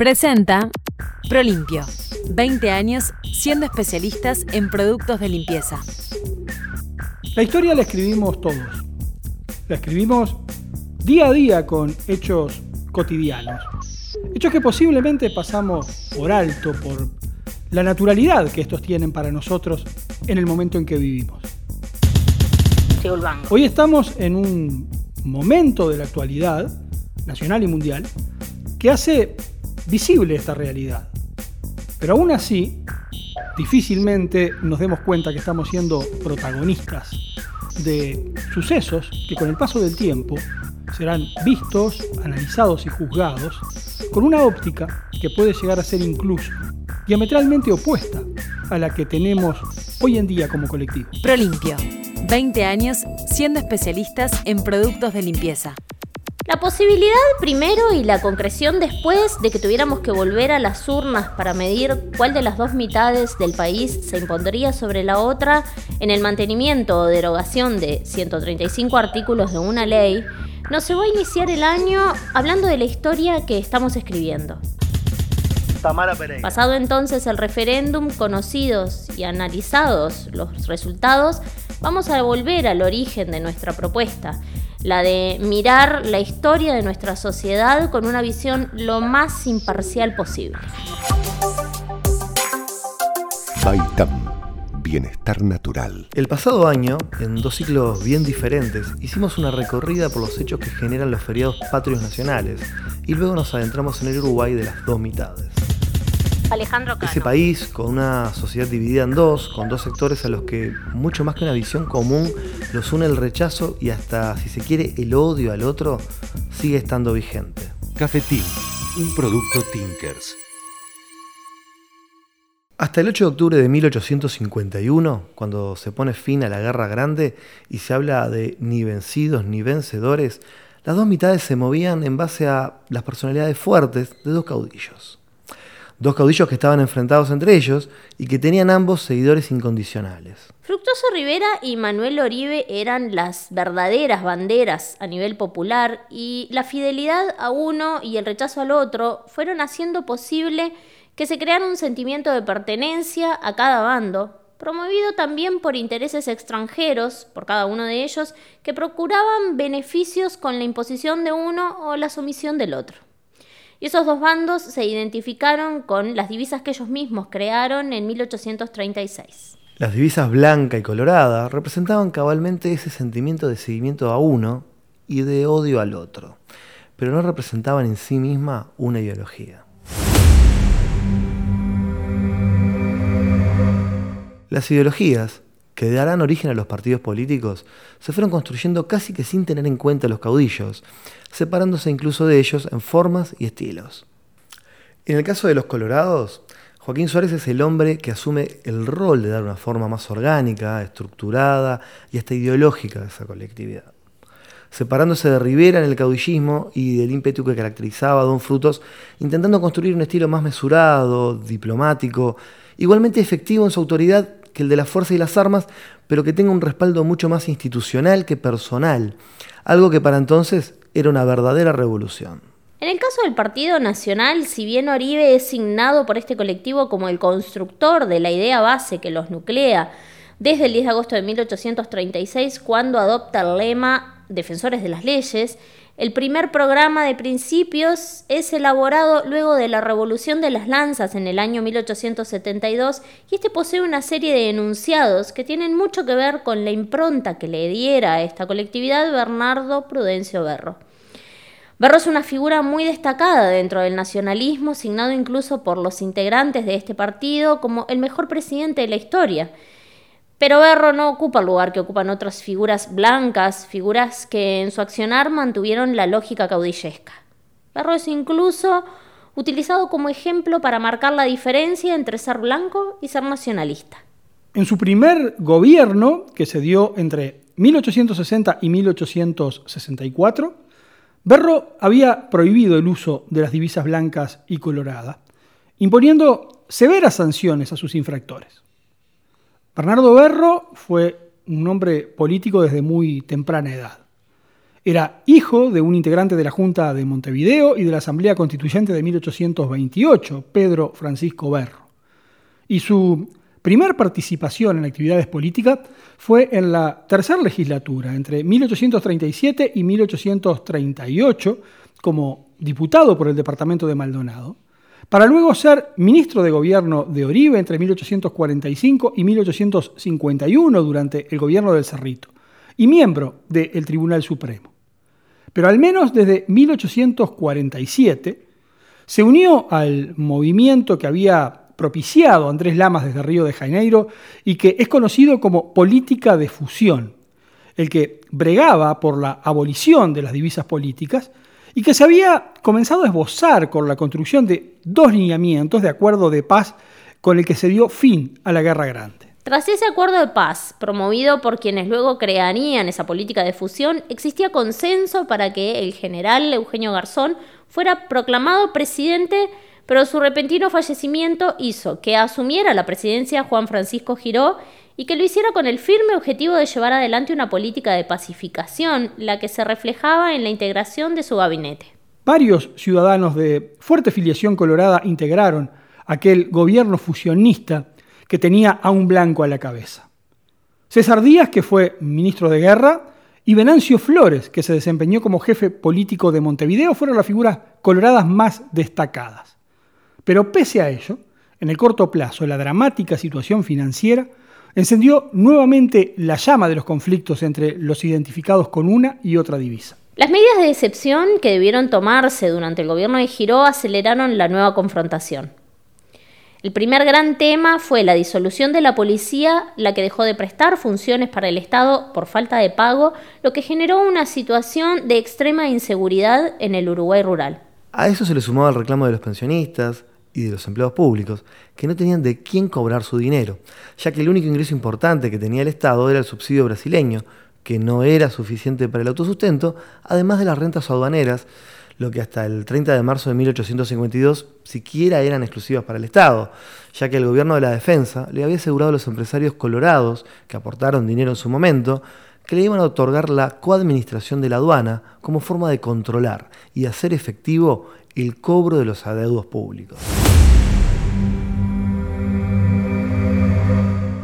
Presenta Prolimpio. 20 años siendo especialistas en productos de limpieza. La historia la escribimos todos. La escribimos día a día con hechos cotidianos. Hechos que posiblemente pasamos por alto, por la naturalidad que estos tienen para nosotros en el momento en que vivimos. Hoy estamos en un momento de la actualidad, nacional y mundial, que hace visible esta realidad. Pero aún así, difícilmente nos demos cuenta que estamos siendo protagonistas de sucesos que con el paso del tiempo serán vistos, analizados y juzgados con una óptica que puede llegar a ser incluso diametralmente opuesta a la que tenemos hoy en día como colectivo. Prolimpio. 20 años siendo especialistas en productos de limpieza. La posibilidad primero y la concreción después de que tuviéramos que volver a las urnas para medir cuál de las dos mitades del país se impondría sobre la otra en el mantenimiento o derogación de 135 artículos de una ley, nos se va a iniciar el año hablando de la historia que estamos escribiendo. Tamara Pereira. Pasado entonces el referéndum, conocidos y analizados los resultados, vamos a volver al origen de nuestra propuesta la de mirar la historia de nuestra sociedad con una visión lo más imparcial posible. Baitam, bienestar natural. El pasado año, en dos ciclos bien diferentes, hicimos una recorrida por los hechos que generan los feriados patrios nacionales y luego nos adentramos en el Uruguay de las dos mitades. Alejandro Ese país, con una sociedad dividida en dos, con dos sectores a los que, mucho más que una visión común, los une el rechazo y hasta, si se quiere, el odio al otro, sigue estando vigente. Cafetín, un producto Tinkers. Hasta el 8 de octubre de 1851, cuando se pone fin a la Guerra Grande y se habla de ni vencidos ni vencedores, las dos mitades se movían en base a las personalidades fuertes de dos caudillos dos caudillos que estaban enfrentados entre ellos y que tenían ambos seguidores incondicionales. Fructuoso Rivera y Manuel Oribe eran las verdaderas banderas a nivel popular y la fidelidad a uno y el rechazo al otro fueron haciendo posible que se creara un sentimiento de pertenencia a cada bando, promovido también por intereses extranjeros, por cada uno de ellos, que procuraban beneficios con la imposición de uno o la sumisión del otro. Y esos dos bandos se identificaron con las divisas que ellos mismos crearon en 1836. Las divisas blanca y colorada representaban cabalmente ese sentimiento de seguimiento a uno y de odio al otro, pero no representaban en sí misma una ideología. Las ideologías, que darán origen a los partidos políticos, se fueron construyendo casi que sin tener en cuenta los caudillos, separándose incluso de ellos en formas y estilos. En el caso de los colorados, Joaquín Suárez es el hombre que asume el rol de dar una forma más orgánica, estructurada y hasta ideológica a esa colectividad. Separándose de Rivera en el caudillismo y del ímpetu que caracterizaba a Don Frutos, intentando construir un estilo más mesurado, diplomático, igualmente efectivo en su autoridad que el de la fuerza y las armas, pero que tenga un respaldo mucho más institucional que personal, algo que para entonces era una verdadera revolución. En el caso del Partido Nacional, si bien Oribe es signado por este colectivo como el constructor de la idea base que los nuclea, desde el 10 de agosto de 1836, cuando adopta el lema Defensores de las Leyes, el primer programa de principios es elaborado luego de la Revolución de las Lanzas en el año 1872 y este posee una serie de enunciados que tienen mucho que ver con la impronta que le diera a esta colectividad Bernardo Prudencio Berro. Berro es una figura muy destacada dentro del nacionalismo, signado incluso por los integrantes de este partido como el mejor presidente de la historia pero Berro no ocupa el lugar que ocupan otras figuras blancas, figuras que en su accionar mantuvieron la lógica caudillesca. Berro es incluso utilizado como ejemplo para marcar la diferencia entre ser blanco y ser nacionalista. En su primer gobierno, que se dio entre 1860 y 1864, Berro había prohibido el uso de las divisas blancas y coloradas, imponiendo severas sanciones a sus infractores. Bernardo Berro fue un hombre político desde muy temprana edad. Era hijo de un integrante de la Junta de Montevideo y de la Asamblea Constituyente de 1828, Pedro Francisco Berro. Y su primer participación en actividades políticas fue en la tercera legislatura, entre 1837 y 1838, como diputado por el departamento de Maldonado, para luego ser ministro de gobierno de Oribe entre 1845 y 1851 durante el gobierno del Cerrito, y miembro del Tribunal Supremo. Pero al menos desde 1847 se unió al movimiento que había propiciado Andrés Lamas desde Río de Janeiro y que es conocido como política de fusión, el que bregaba por la abolición de las divisas políticas y que se había comenzado a esbozar con la construcción de dos lineamientos de acuerdo de paz con el que se dio fin a la Guerra Grande. Tras ese acuerdo de paz, promovido por quienes luego crearían esa política de fusión, existía consenso para que el general Eugenio Garzón fuera proclamado presidente pero su repentino fallecimiento hizo que asumiera la presidencia Juan Francisco Giró y que lo hiciera con el firme objetivo de llevar adelante una política de pacificación, la que se reflejaba en la integración de su gabinete. Varios ciudadanos de fuerte filiación colorada integraron aquel gobierno fusionista que tenía a un blanco a la cabeza. César Díaz, que fue ministro de Guerra, y Venancio Flores, que se desempeñó como jefe político de Montevideo, fueron las figuras coloradas más destacadas. Pero pese a ello, en el corto plazo, la dramática situación financiera encendió nuevamente la llama de los conflictos entre los identificados con una y otra divisa. Las medidas de excepción que debieron tomarse durante el gobierno de Giró aceleraron la nueva confrontación. El primer gran tema fue la disolución de la policía, la que dejó de prestar funciones para el Estado por falta de pago, lo que generó una situación de extrema inseguridad en el Uruguay rural. A eso se le sumaba el reclamo de los pensionistas, y de los empleados públicos, que no tenían de quién cobrar su dinero, ya que el único ingreso importante que tenía el Estado era el subsidio brasileño, que no era suficiente para el autosustento, además de las rentas aduaneras, lo que hasta el 30 de marzo de 1852 siquiera eran exclusivas para el Estado, ya que el gobierno de la defensa le había asegurado a los empresarios colorados, que aportaron dinero en su momento, que le iban a otorgar la coadministración de la aduana como forma de controlar y hacer efectivo el cobro de los adeudos públicos.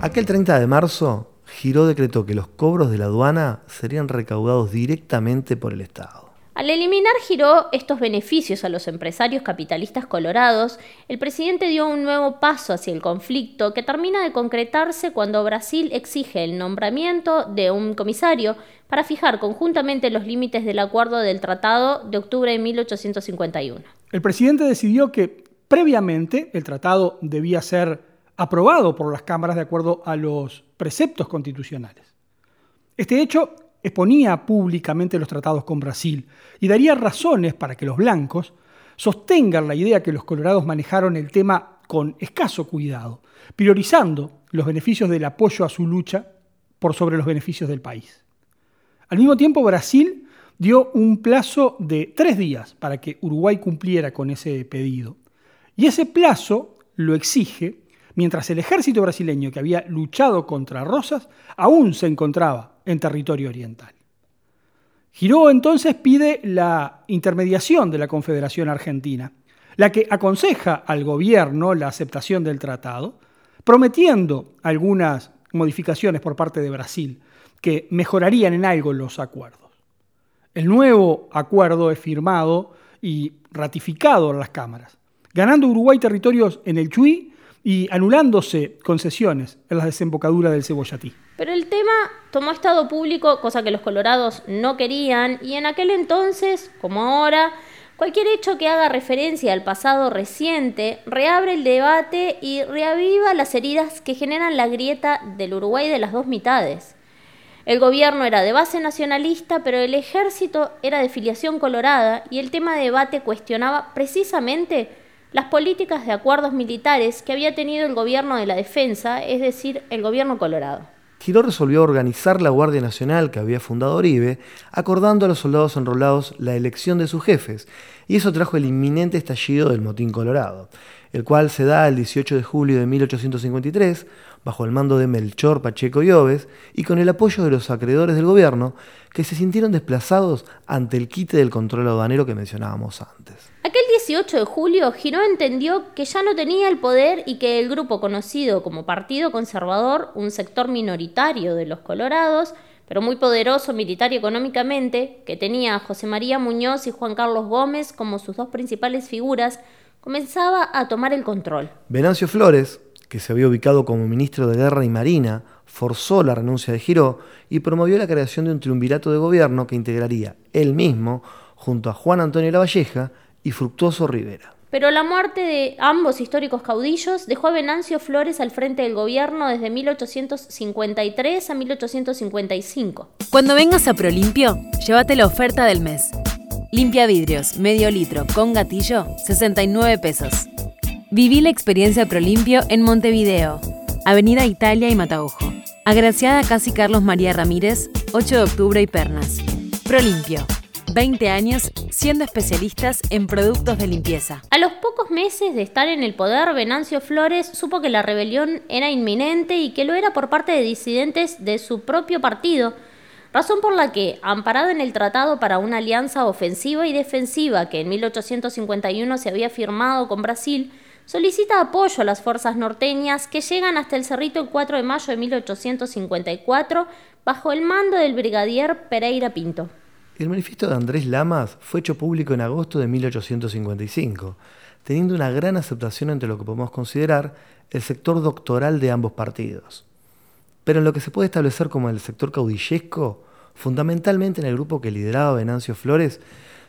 Aquel 30 de marzo, Giró decretó que los cobros de la aduana serían recaudados directamente por el Estado. Al eliminar Giró estos beneficios a los empresarios capitalistas colorados, el presidente dio un nuevo paso hacia el conflicto que termina de concretarse cuando Brasil exige el nombramiento de un comisario para fijar conjuntamente los límites del acuerdo del Tratado de octubre de 1851. El presidente decidió que previamente el tratado debía ser aprobado por las cámaras de acuerdo a los preceptos constitucionales. Este hecho exponía públicamente los tratados con Brasil y daría razones para que los blancos sostengan la idea que los colorados manejaron el tema con escaso cuidado, priorizando los beneficios del apoyo a su lucha por sobre los beneficios del país. Al mismo tiempo, Brasil dio un plazo de tres días para que Uruguay cumpliera con ese pedido. Y ese plazo lo exige mientras el ejército brasileño que había luchado contra Rosas aún se encontraba en territorio oriental. Giró entonces pide la intermediación de la Confederación Argentina, la que aconseja al gobierno la aceptación del tratado, prometiendo algunas modificaciones por parte de Brasil que mejorarían en algo los acuerdos. El nuevo acuerdo es firmado y ratificado en las cámaras, ganando Uruguay territorios en el Chuy y anulándose concesiones en la desembocadura del Cebollatí. Pero el tema tomó estado público, cosa que los colorados no querían, y en aquel entonces, como ahora, cualquier hecho que haga referencia al pasado reciente reabre el debate y reaviva las heridas que generan la grieta del Uruguay de las dos mitades. El gobierno era de base nacionalista, pero el ejército era de filiación colorada y el tema de debate cuestionaba precisamente las políticas de acuerdos militares que había tenido el gobierno de la defensa, es decir, el gobierno colorado. Giró resolvió organizar la Guardia Nacional que había fundado Oribe, acordando a los soldados enrolados la elección de sus jefes, y eso trajo el inminente estallido del motín colorado, el cual se da el 18 de julio de 1853, bajo el mando de Melchor Pacheco y Oves, y con el apoyo de los acreedores del gobierno, que se sintieron desplazados ante el quite del control aduanero que mencionábamos antes. Aquel 18 de julio, Giró entendió que ya no tenía el poder y que el grupo conocido como Partido Conservador, un sector minoritario de los colorados, pero muy poderoso militar y económicamente, que tenía a José María Muñoz y Juan Carlos Gómez como sus dos principales figuras, comenzaba a tomar el control. Venancio Flores, que se había ubicado como ministro de Guerra y Marina, forzó la renuncia de Giró y promovió la creación de un triunvirato de gobierno que integraría él mismo, junto a Juan Antonio Lavalleja y Fructuoso Rivera. Pero la muerte de ambos históricos caudillos dejó a Venancio Flores al frente del gobierno desde 1853 a 1855. Cuando vengas a Prolimpio, llévate la oferta del mes. Limpia vidrios, medio litro, con gatillo, 69 pesos. Viví la experiencia Prolimpio en Montevideo, Avenida Italia y Mataojo. Agraciada Casi Carlos María Ramírez, 8 de octubre y Pernas. Prolimpio. 20 años siendo especialistas en productos de limpieza. A los pocos meses de estar en el poder, Venancio Flores supo que la rebelión era inminente y que lo era por parte de disidentes de su propio partido, razón por la que, amparado en el Tratado para una alianza ofensiva y defensiva que en 1851 se había firmado con Brasil, solicita apoyo a las fuerzas norteñas que llegan hasta el Cerrito el 4 de mayo de 1854 bajo el mando del brigadier Pereira Pinto. El manifiesto de Andrés Lamas fue hecho público en agosto de 1855, teniendo una gran aceptación entre lo que podemos considerar el sector doctoral de ambos partidos. Pero en lo que se puede establecer como el sector caudillesco, fundamentalmente en el grupo que lideraba Venancio Flores,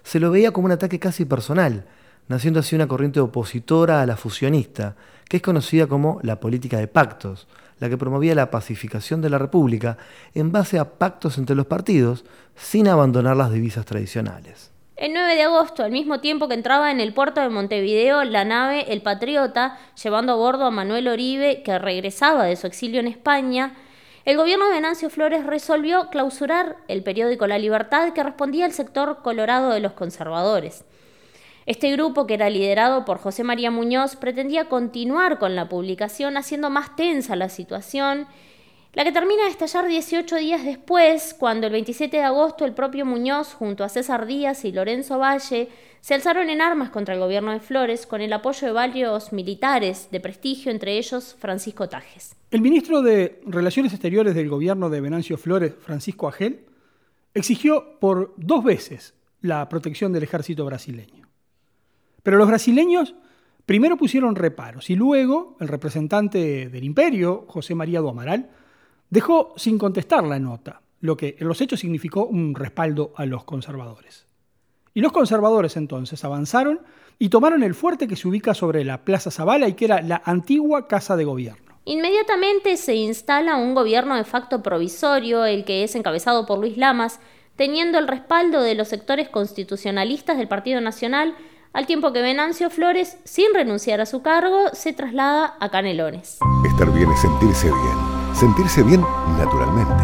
se lo veía como un ataque casi personal, naciendo así una corriente opositora a la fusionista, que es conocida como la política de pactos, la que promovía la pacificación de la República en base a pactos entre los partidos, sin abandonar las divisas tradicionales. El 9 de agosto, al mismo tiempo que entraba en el puerto de Montevideo la nave El Patriota, llevando a bordo a Manuel Oribe, que regresaba de su exilio en España, el gobierno de Venancio Flores resolvió clausurar el periódico La Libertad que respondía al sector colorado de los conservadores. Este grupo, que era liderado por José María Muñoz, pretendía continuar con la publicación haciendo más tensa la situación, la que termina de estallar 18 días después, cuando el 27 de agosto el propio Muñoz, junto a César Díaz y Lorenzo Valle, se alzaron en armas contra el gobierno de Flores con el apoyo de varios militares de prestigio, entre ellos Francisco Tajes. El ministro de Relaciones Exteriores del gobierno de Venancio Flores, Francisco Agel, exigió por dos veces la protección del ejército brasileño. Pero los brasileños primero pusieron reparos y luego el representante del imperio, José María do Amaral, dejó sin contestar la nota, lo que en los hechos significó un respaldo a los conservadores. Y los conservadores entonces avanzaron y tomaron el fuerte que se ubica sobre la Plaza Zavala y que era la antigua Casa de Gobierno. Inmediatamente se instala un gobierno de facto provisorio, el que es encabezado por Luis Lamas, teniendo el respaldo de los sectores constitucionalistas del Partido Nacional al tiempo que Venancio Flores, sin renunciar a su cargo, se traslada a Canelones. Estar bien es sentirse bien. Sentirse bien naturalmente.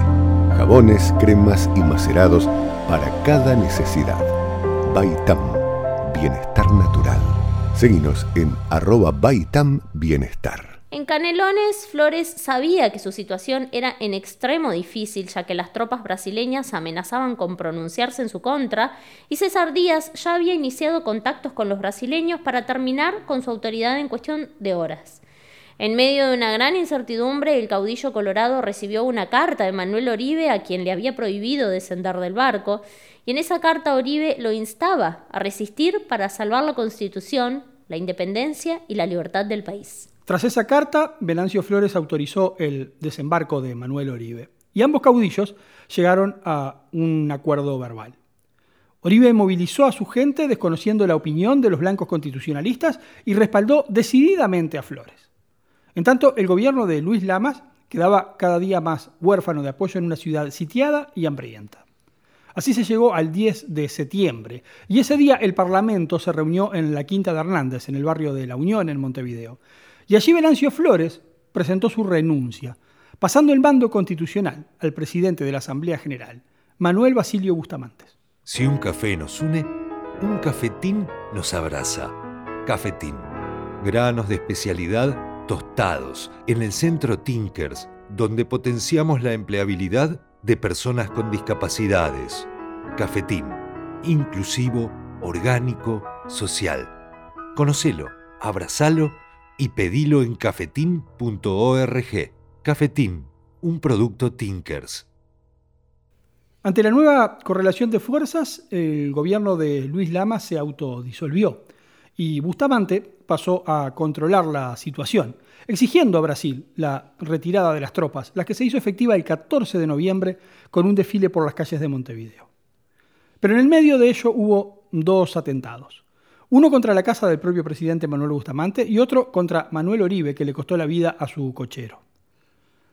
Jabones, cremas y macerados para cada necesidad. Baitam, bienestar natural. Seguinos en arroba Baitam Bienestar. En Canelones, Flores sabía que su situación era en extremo difícil, ya que las tropas brasileñas amenazaban con pronunciarse en su contra, y César Díaz ya había iniciado contactos con los brasileños para terminar con su autoridad en cuestión de horas. En medio de una gran incertidumbre, el caudillo colorado recibió una carta de Manuel Oribe a quien le había prohibido descender del barco, y en esa carta Oribe lo instaba a resistir para salvar la constitución, la independencia y la libertad del país. Tras esa carta, Venancio Flores autorizó el desembarco de Manuel Oribe y ambos caudillos llegaron a un acuerdo verbal. Oribe movilizó a su gente desconociendo la opinión de los blancos constitucionalistas y respaldó decididamente a Flores. En tanto, el gobierno de Luis Lamas quedaba cada día más huérfano de apoyo en una ciudad sitiada y hambrienta. Así se llegó al 10 de septiembre, y ese día el Parlamento se reunió en la Quinta de Hernández, en el barrio de La Unión, en Montevideo. Y allí Venancio Flores presentó su renuncia, pasando el mando constitucional al presidente de la Asamblea General, Manuel Basilio Bustamantes. Si un café nos une, un cafetín nos abraza. Cafetín. Granos de especialidad tostados en el centro Tinkers, donde potenciamos la empleabilidad de personas con discapacidades. Cafetín. Inclusivo, orgánico, social. Conocelo, abrazalo y pedilo en cafetín.org. Cafetín, un producto Tinkers. Ante la nueva correlación de fuerzas, el gobierno de Luis Lama se autodisolvió y Bustamante pasó a controlar la situación, exigiendo a Brasil la retirada de las tropas, la que se hizo efectiva el 14 de noviembre con un desfile por las calles de Montevideo. Pero en el medio de ello hubo dos atentados. Uno contra la casa del propio presidente Manuel Bustamante y otro contra Manuel Oribe, que le costó la vida a su cochero.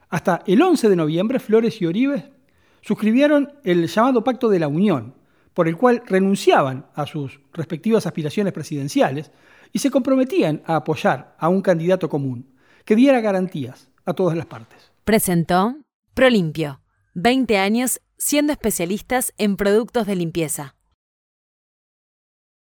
Hasta el 11 de noviembre, Flores y Oribe suscribieron el llamado Pacto de la Unión, por el cual renunciaban a sus respectivas aspiraciones presidenciales y se comprometían a apoyar a un candidato común que diera garantías a todas las partes. Presentó Prolimpio, 20 años siendo especialistas en productos de limpieza.